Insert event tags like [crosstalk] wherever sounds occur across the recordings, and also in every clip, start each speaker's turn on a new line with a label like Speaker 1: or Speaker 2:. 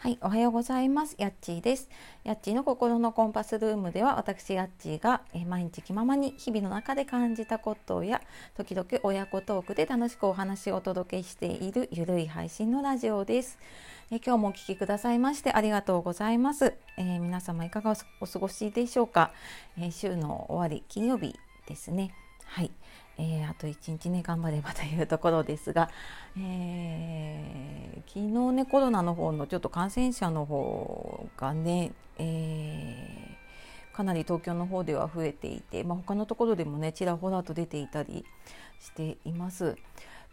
Speaker 1: はい、おはようございます。やっちーです。やっちーの心のコンパスルームでは、私やっちーが、え毎日気ままに日々の中で感じたことや、時々親子トークで楽しくお話をお届けしているゆるい配信のラジオです。え今日もお聴きくださいましてありがとうございます。えー、皆様いかがお過ごしでしょうか、えー、週の終わり金曜日ですね。はい。えー、あと1日ね頑張ればというところですが、えー、昨日ねコロナの方のちょっと感染者の方がね、えー、かなり東京の方では増えていて、まあ、他のところでもねちらほらと出ていたりしています。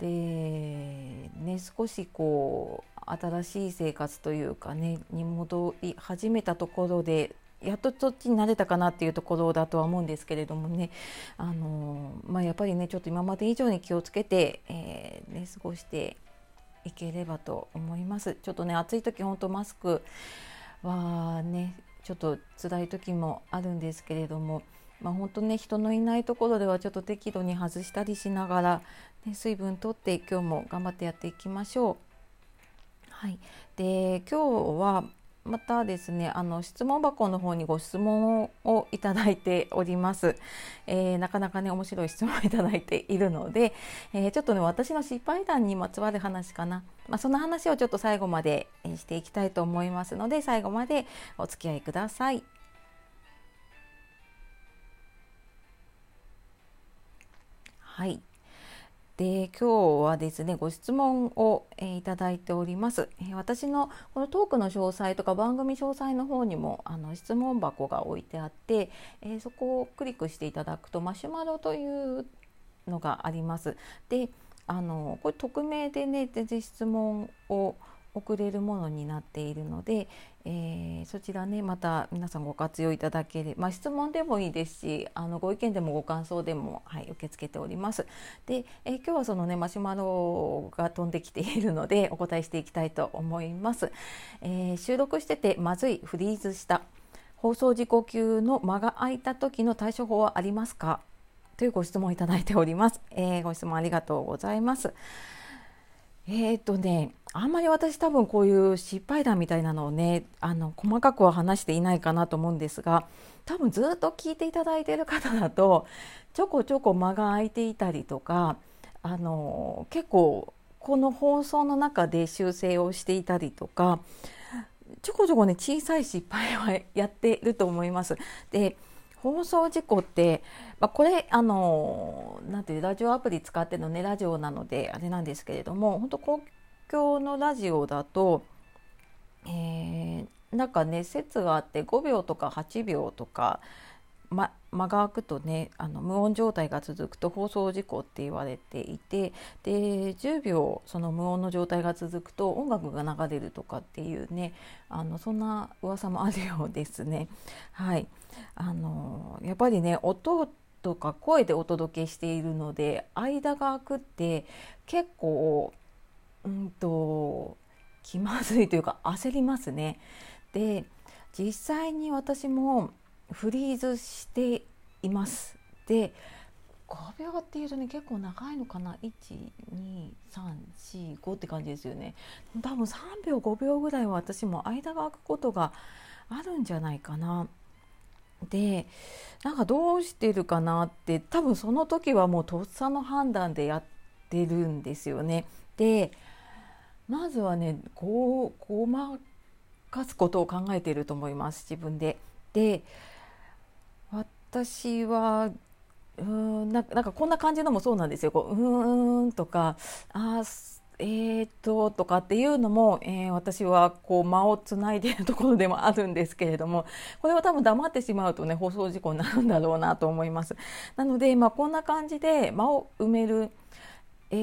Speaker 1: でね少しこう新しい生活というかねに戻り始めたところでやっとそっちに慣れたかなっていうところだとは思うんですけれどもねあの、まあ、やっぱりねちょっと今まで以上に気をつけて、えー、ね、過ごしていければと思います。ちょっとね暑い時本当マスクはねちょっと辛い時もあるんですけれども、まあ、本当ね人のいないところではちょっと適度に外したりしながら、ね、水分とって今日も頑張ってやっていきましょう。はい、で今日はまたですねあの質問箱の方にご質問をいただいております、えー、なかなかね面白い質問をいただいているので、えー、ちょっとね私の失敗談にまつわる話かな、まあ、その話をちょっと最後までしていきたいと思いますので最後までお付き合いください。はい。で今日はですねご質問を、えー、いただいております、えー、私のこのトークの詳細とか番組詳細の方にもあの質問箱が置いてあって、えー、そこをクリックしていただくとマシュマロというのがあります。であのこれ匿名でね全然質問を送れるものになっているので、えー、そちらねまた皆さんご活用いただければ、まあ、質問でもいいですしあのご意見でもご感想でも、はい、受け付けております。で、えー、今日はそのねマシュマロが飛んできているので [laughs] お答えしていきたいと思います。えー、収録しててまずいフリーズした放送事故級の間が空いた時の対処法はありますか？というご質問いただいております。えご質問ありがとうございます。えー、っとねあんまり私多分こういう失敗談みたいなのをねあの細かくは話していないかなと思うんですが多分ずっと聞いていただいている方だとちょこちょこ間が空いていたりとかあの結構この放送の中で修正をしていたりとかちょこちょこね小さい失敗はやっていると思います。で放送事故って、まあ、これあのなんていうラジオアプリ使ってのねラジオなのであれなんですけれども本当公共のラジオだと、えー、なんかね説があって5秒とか8秒とか、ま、間が空くとねあの無音状態が続くと放送事故って言われていてで10秒その無音の状態が続くと音楽が流れるとかっていうねあのそんな噂もあるようですね。はい、あのやっぱりね音とか声でお届けしているので間が空くって結構うんと気まずいというか焦りますね。で実際に私もフリーズしています。で5秒っていうとね結構長いのかな？12345って感じですよね多分3秒5秒ぐらいは私も間が空くことがあるんじゃないかなでなんかどうしてるかなって多分その時はもうとっさの判断でやってるんですよねでまずはねこうごまかすことを考えていると思います自分で。で私はうんなんかこんな感じのもそうなんですよ。こううーんとかあえーととかっていうのも、えー、私はこう間をつないでいるところでもあるんですけれどもこれは多分黙ってしまうとね放送事故になるんだろうなと思います。なので、まあ、こんな感じで間を埋める「え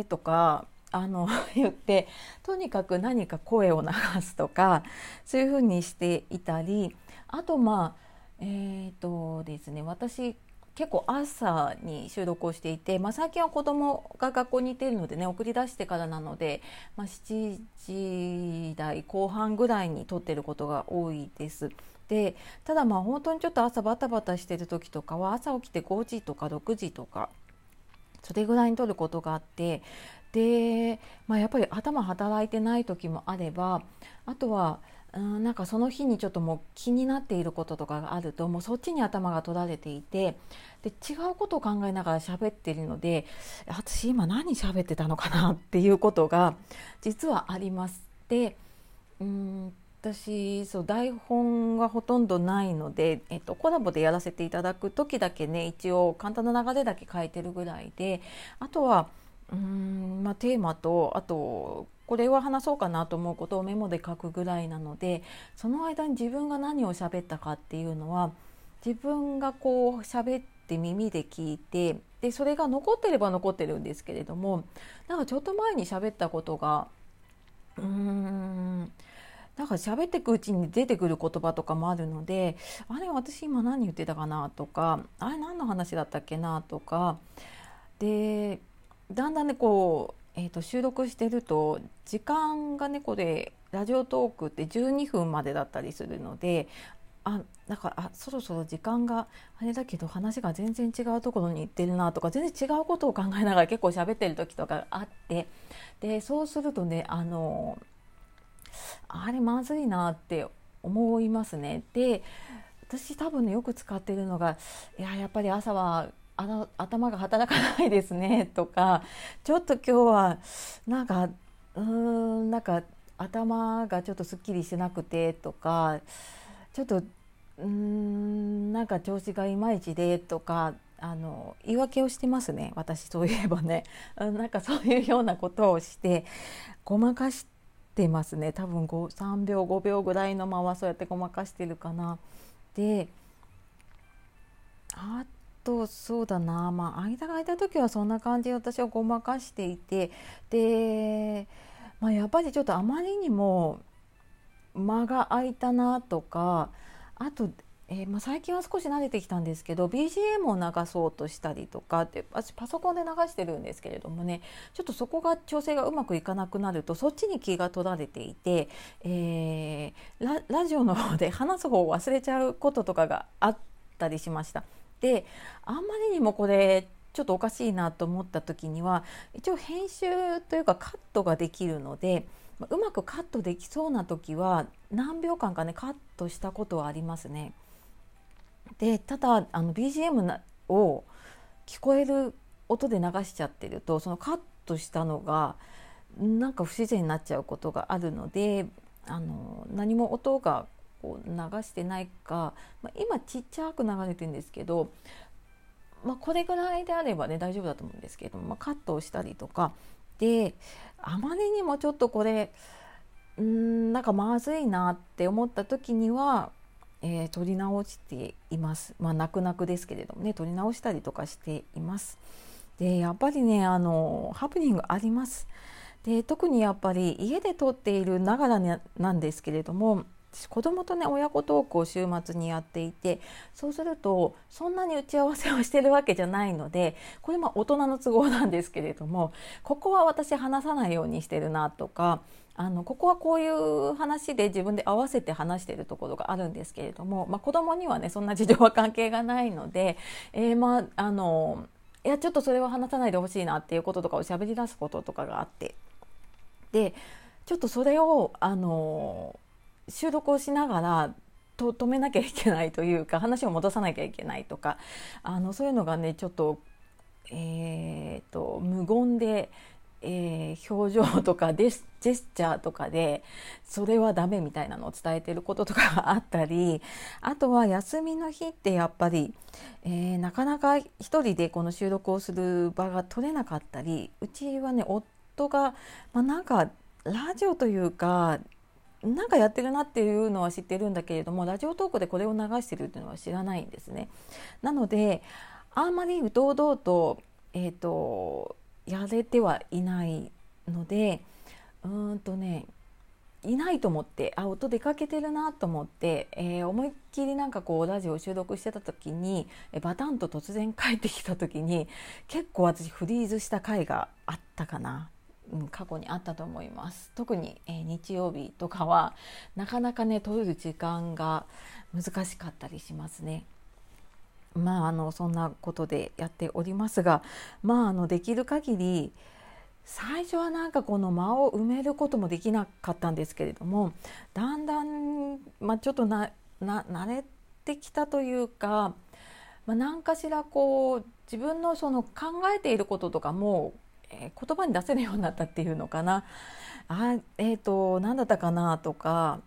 Speaker 1: ー」とかあの [laughs] 言ってとにかく何か声を流すとかそういうふうにしていたりあとまあえっ、ー、とですね私結構朝に収録をしていて、まあ、最近は子供が学校に行っているのでね送り出してからなので、まあ、7時台後半ぐらいに撮ってることが多いです。でただまあ本当にちょっと朝バタバタしてる時とかは朝起きて5時とか6時とかそれぐらいに撮ることがあってで、まあ、やっぱり頭働いてない時もあればあとはうんなんかその日にちょっともう気になっていることとかがあるともうそっちに頭が取られていてで違うことを考えながら喋ってるので私今何喋ってたのかなっていうことが実はあります。でうん私そう台本がほとんどないので、えっと、コラボでやらせていただく時だけね一応簡単な流れだけ書いてるぐらいであとはうん、まあ、テーマとあとこれは話そうかなと思うことをメモで書くぐらいなのでその間に自分が何を喋ったかっていうのは自分がこう喋って耳で聞いてでそれが残ってれば残ってるんですけれどもなんかちょっと前に喋ったことがうーんなんか喋ってくうちに出てくる言葉とかもあるのであれ私今何言ってたかなとかあれ何の話だったっけなとかでだんだんねこう、えー、と収録してると時間がねこれラジオトークって12分までだったりするのであなんかあそろそろ時間があれだけど話が全然違うところに行ってるなとか全然違うことを考えながら結構喋ってる時とかあってでそうするとねあのあれまずいなって思いますね。で私多分ねよく使ってるのがいややっぱり朝はあの頭が働かないですねとかちょっと今日はなんかうーんなんか頭がちょっとすっきりしなくてとかちょっとうんなんか調子がいまいちでとかあの言い訳をしてますね私そういえばねなんかそういうようなことをしてごまかしてますね多分3秒5秒ぐらいの間はそうやってごまかしてるかな。であとそうだな。まあ間が空いた時はそんな感じで私はごまかしていて。で、まあ、やっぱりちょっとあまりにも間が空いたなとか。あとえー、まあ、最近は少し慣れてきたんですけど BGM を流そうとしたりとか。って私パソコンで流してるんですけれどもね。ちょっとそこが調整がうまくいかなくなるとそっちに気が取られていて、えー、ラジオの方で話す方を忘れちゃうこととかがあったりしました。であんまりにもこれちょっとおかしいなと思った時には一応編集というかカットができるのでうまくカットできそうな時は何秒間かねカットしたことはありますね。でただあの BGM を聞こえる音で流しちゃってるとそのカットしたのがなんか不自然になっちゃうことがあるのであの何も音がこう流してないか、まあ、今ちっちゃく流れてるんですけど、まあ、これぐらいであればね大丈夫だと思うんですけれども、まあ、カットをしたりとかであまりにもちょっとこれんなんかまずいなって思った時にはえー、取り直しています。まあ泣く泣くですけれどもね取り直したりとかしています。でやっぱりねあのハプニングあります。で特にやっぱり家で撮っているながらなんですけれども子供とね親子トークを週末にやっていてそうするとそんなに打ち合わせをしてるわけじゃないのでこれま大人の都合なんですけれどもここは私話さないようにしてるなとかあのここはこういう話で自分で合わせて話してるところがあるんですけれども、まあ、子供にはねそんな事情は関係がないので、えー、まああのいやちょっとそれは話さないでほしいなっていうこととかを喋り出すこととかがあってでちょっとそれをあの収録をしながらと止めなきゃいけないというか [laughs] 話を戻さなきゃいけないとかあのそういうのがねちょっと,、えーと無言でえー、表情とか [laughs] ジェスチャーとかでそれはダメみたいなのを伝えてることとかが [laughs] あったりあとは休みの日ってやっぱり、えー、なかなか一人でこの収録をする場が取れなかったりうちはね夫が、まあ、なんかラジオというかなんかやってるなっていうのは知ってるんだけれどもラジオトークでこれを流してるっていうのは知らないんですね。なのであんまりうとうとうと,、えーとやれてはいないのでうんとねいないと思ってあ音出かけてるなと思って、えー、思いっきりなんかこうラジオを収録してた時にバタンと突然帰ってきた時に結構私フリーズした回があったかな、過去にあったと思います特に、えー、日曜日とかはなかなかね取れる時間が難しかったりしますね。まああのそんなことでやっておりますがまああのできる限り最初はなんかこの間を埋めることもできなかったんですけれどもだんだん、まあ、ちょっとなな慣れてきたというか、まあ、何かしらこう自分のその考えていることとかも、えー、言葉に出せるようになったっていうのかなあえっ、ー、と何だったかなとか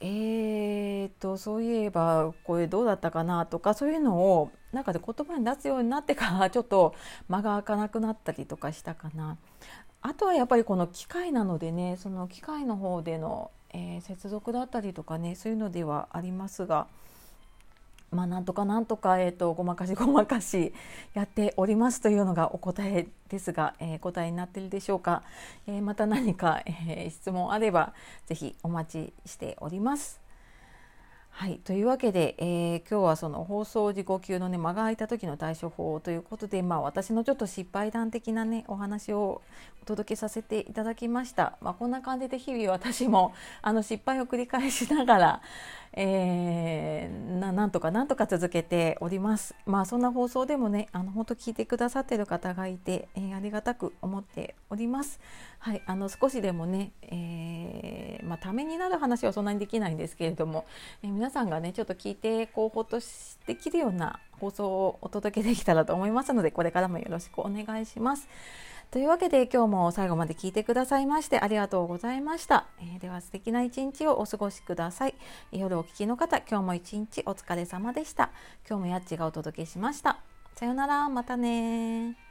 Speaker 1: えーとそういえばこれどうだったかなとかそういうのをなんかで言葉に出すようになってから [laughs] ちょっと間が空かなくなったりとかしたかな。あとはやっぱりこの機械なのでねその機械の方での、えー、接続だったりとかねそういうのではありますが。まあ、なんとかなんとか、えーと、ごまかしごまかしやっておりますというのがお答えですが、えー、答えになっているでしょうか、えー、また何か、えー、質問あればぜひお待ちしております。はいというわけで、えー、今日はその放送事故級のね間が空いた時の対処法ということで、まあ、私のちょっと失敗談的なねお話をお届けさせていただきました。まあ、こんな感じで日々私もあの失敗を繰り返しながら、えー、ななんとかなんとか続けております。まあそんな放送でもねあの本当聞いてくださってる方がいて、えー、ありがたく思っております。はい、あの少しでもね、えー、まあ、ためになる話はそんなにできないんですけれども、えー、皆さんがねちょっと聞いてこうほっとできるような放送をお届けできたらと思いますのでこれからもよろしくお願いします。というわけで今日も最後まで聞いてくださいましてありがとうございました。えー、では素敵な一日をお過ごしください。夜お聞きの方、今日も一日お疲れ様でした。今日もやっちがお届けしました。さようなら、またね